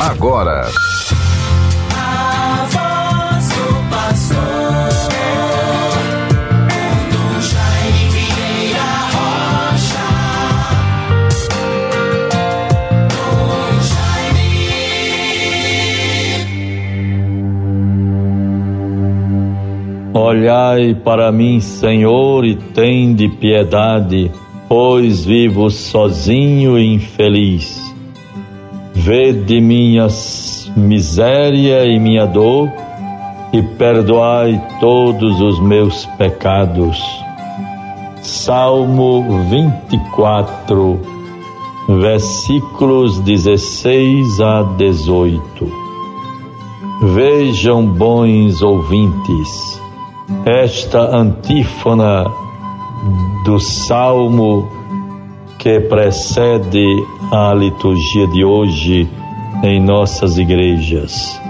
agora. Olhai para mim, Senhor, e tende piedade, pois vivo sozinho e infeliz. Vede minhas miséria e minha dor e perdoai todos os meus pecados. Salmo 24, versículos 16 a 18. Vejam, bons ouvintes, esta antífona do salmo que precede a liturgia de hoje em nossas igrejas.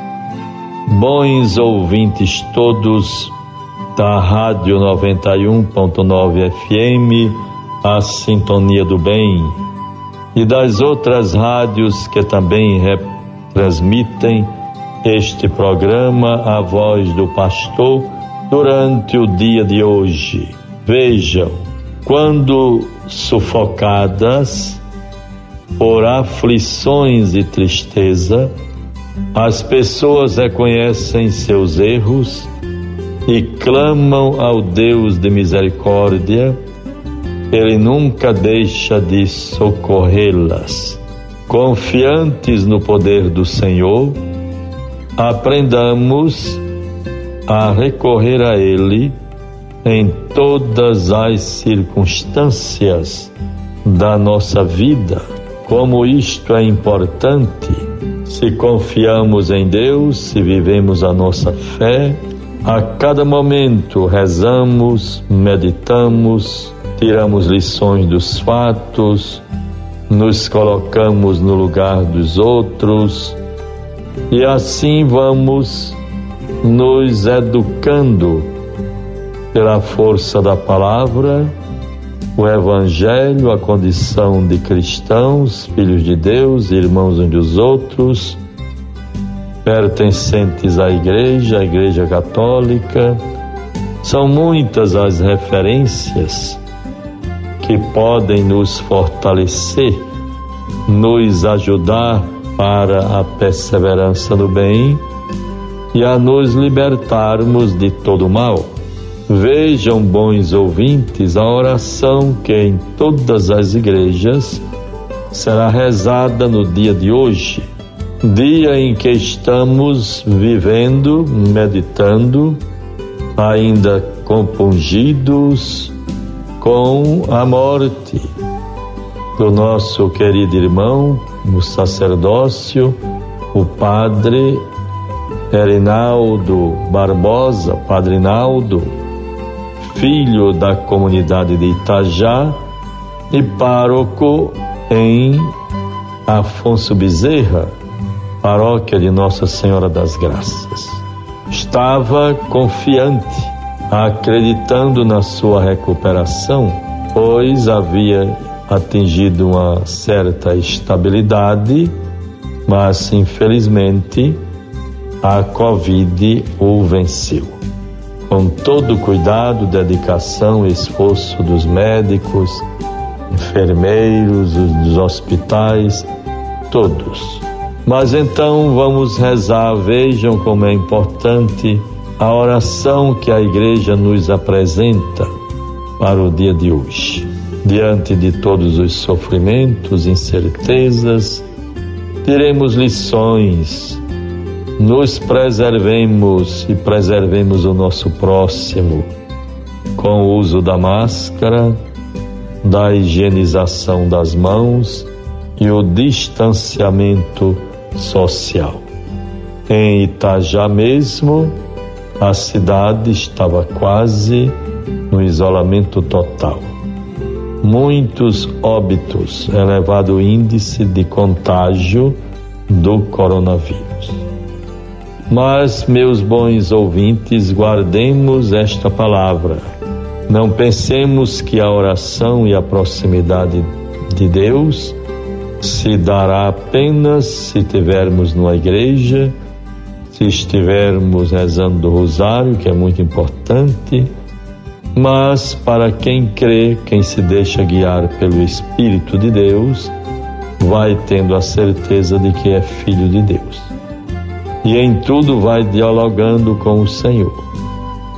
Bons ouvintes todos da Rádio 91.9 FM, a Sintonia do Bem, e das outras rádios que também transmitem este programa, A Voz do Pastor, durante o dia de hoje. Vejam, quando sufocadas por aflições e tristeza, as pessoas reconhecem seus erros e clamam ao Deus de misericórdia. Ele nunca deixa de socorrê-las. Confiantes no poder do Senhor, aprendamos a recorrer a Ele em todas as circunstâncias da nossa vida. Como isto é importante, se confiamos em Deus, se vivemos a nossa fé, a cada momento rezamos, meditamos, tiramos lições dos fatos, nos colocamos no lugar dos outros e assim vamos nos educando pela força da palavra, o Evangelho, a condição de cristãos, filhos de Deus, irmãos uns dos outros, pertencentes à Igreja, à Igreja Católica. São muitas as referências que podem nos fortalecer, nos ajudar para a perseverança no bem e a nos libertarmos de todo mal. Vejam, bons ouvintes, a oração que em todas as igrejas será rezada no dia de hoje, dia em que estamos vivendo, meditando, ainda compungidos com a morte do nosso querido irmão, no sacerdócio, o padre Erinaldo Barbosa, Padre Naldo, filho da comunidade de Itajá e pároco em Afonso Bezerra, paróquia de Nossa Senhora das Graças. Estava confiante, acreditando na sua recuperação, pois havia atingido uma certa estabilidade, mas infelizmente a Covid o venceu. Com todo cuidado, dedicação e esforço dos médicos, enfermeiros, dos hospitais, todos. Mas então vamos rezar, vejam como é importante a oração que a igreja nos apresenta para o dia de hoje. Diante de todos os sofrimentos, incertezas, teremos lições nos preservemos e preservemos o nosso próximo com o uso da máscara, da higienização das mãos e o distanciamento social. Em Itajá mesmo, a cidade estava quase no isolamento total. Muitos óbitos, elevado índice de contágio do coronavírus. Mas, meus bons ouvintes, guardemos esta palavra. Não pensemos que a oração e a proximidade de Deus se dará apenas se tivermos numa igreja, se estivermos rezando o rosário, que é muito importante, mas para quem crê, quem se deixa guiar pelo Espírito de Deus, vai tendo a certeza de que é filho de Deus. E em tudo vai dialogando com o Senhor,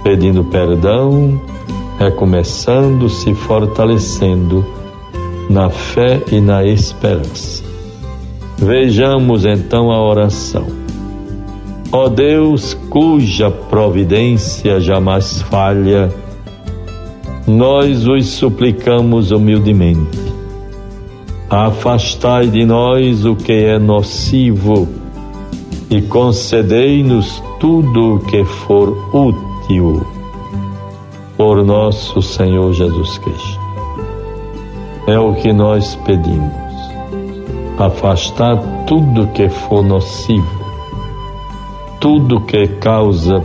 pedindo perdão, recomeçando, se fortalecendo na fé e na esperança. Vejamos então a oração. Ó Deus, cuja providência jamais falha, nós os suplicamos humildemente. Afastai de nós o que é nocivo e concedei-nos tudo o que for útil por nosso Senhor Jesus Cristo. É o que nós pedimos. Afastar tudo que for nocivo, tudo que causa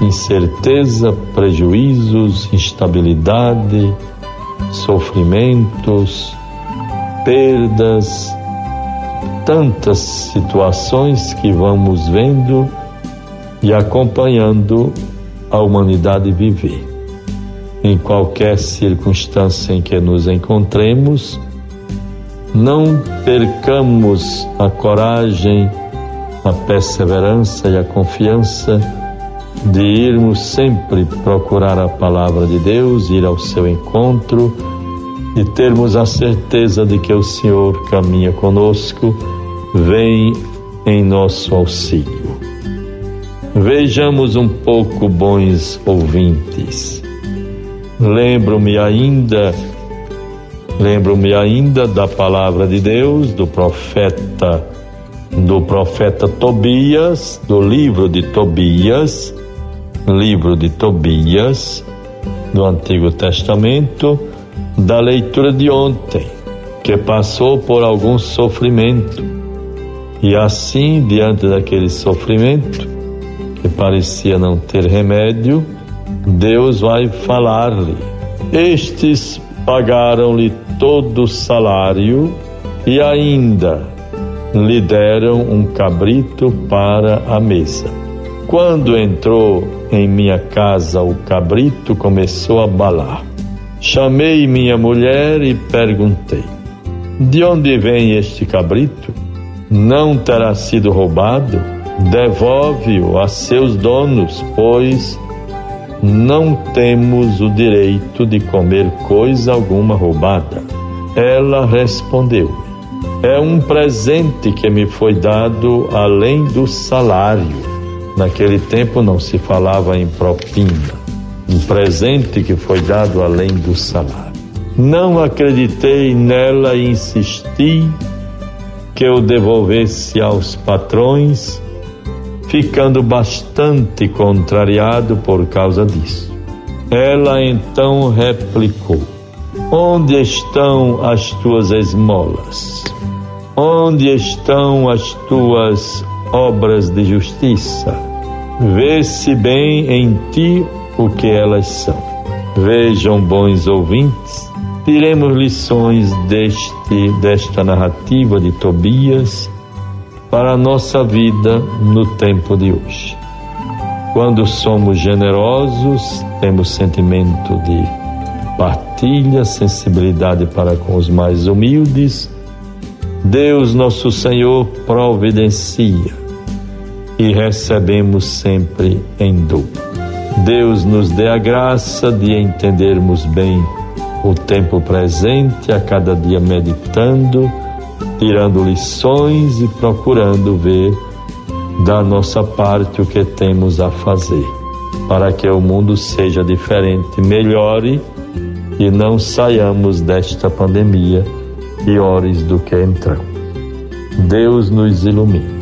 incerteza, prejuízos, instabilidade, sofrimentos, perdas, tantas situações que vamos vendo e acompanhando a humanidade viver. Em qualquer circunstância em que nos encontremos, não percamos a coragem, a perseverança e a confiança de irmos sempre procurar a palavra de Deus, ir ao seu encontro e termos a certeza de que o Senhor caminha conosco, vem em nosso auxílio. Vejamos um pouco, bons ouvintes. Lembro-me ainda, lembro-me ainda da palavra de Deus, do profeta, do profeta Tobias, do livro de Tobias, livro de Tobias, do Antigo Testamento, da leitura de ontem, que passou por algum sofrimento. E assim, diante daquele sofrimento, que parecia não ter remédio, Deus vai falar-lhe: Estes pagaram-lhe todo o salário e ainda lhe deram um cabrito para a mesa. Quando entrou em minha casa o cabrito, começou a balar. Chamei minha mulher e perguntei: De onde vem este cabrito? Não terá sido roubado? Devolve-o a seus donos, pois não temos o direito de comer coisa alguma roubada. Ela respondeu: É um presente que me foi dado além do salário. Naquele tempo não se falava em propina um presente que foi dado além do salário. Não acreditei nela e insisti que eu devolvesse aos patrões, ficando bastante contrariado por causa disso. Ela então replicou: Onde estão as tuas esmolas? Onde estão as tuas obras de justiça? Vê-se bem em ti o que elas são. Vejam, bons ouvintes, tiremos lições deste, desta narrativa de Tobias para a nossa vida no tempo de hoje. Quando somos generosos, temos sentimento de partilha, sensibilidade para com os mais humildes, Deus nosso Senhor providencia e recebemos sempre em dobro. Deus nos dê a graça de entendermos bem o tempo presente, a cada dia meditando, tirando lições e procurando ver da nossa parte o que temos a fazer, para que o mundo seja diferente, melhore e não saiamos desta pandemia piores do que entramos. Deus nos ilumine.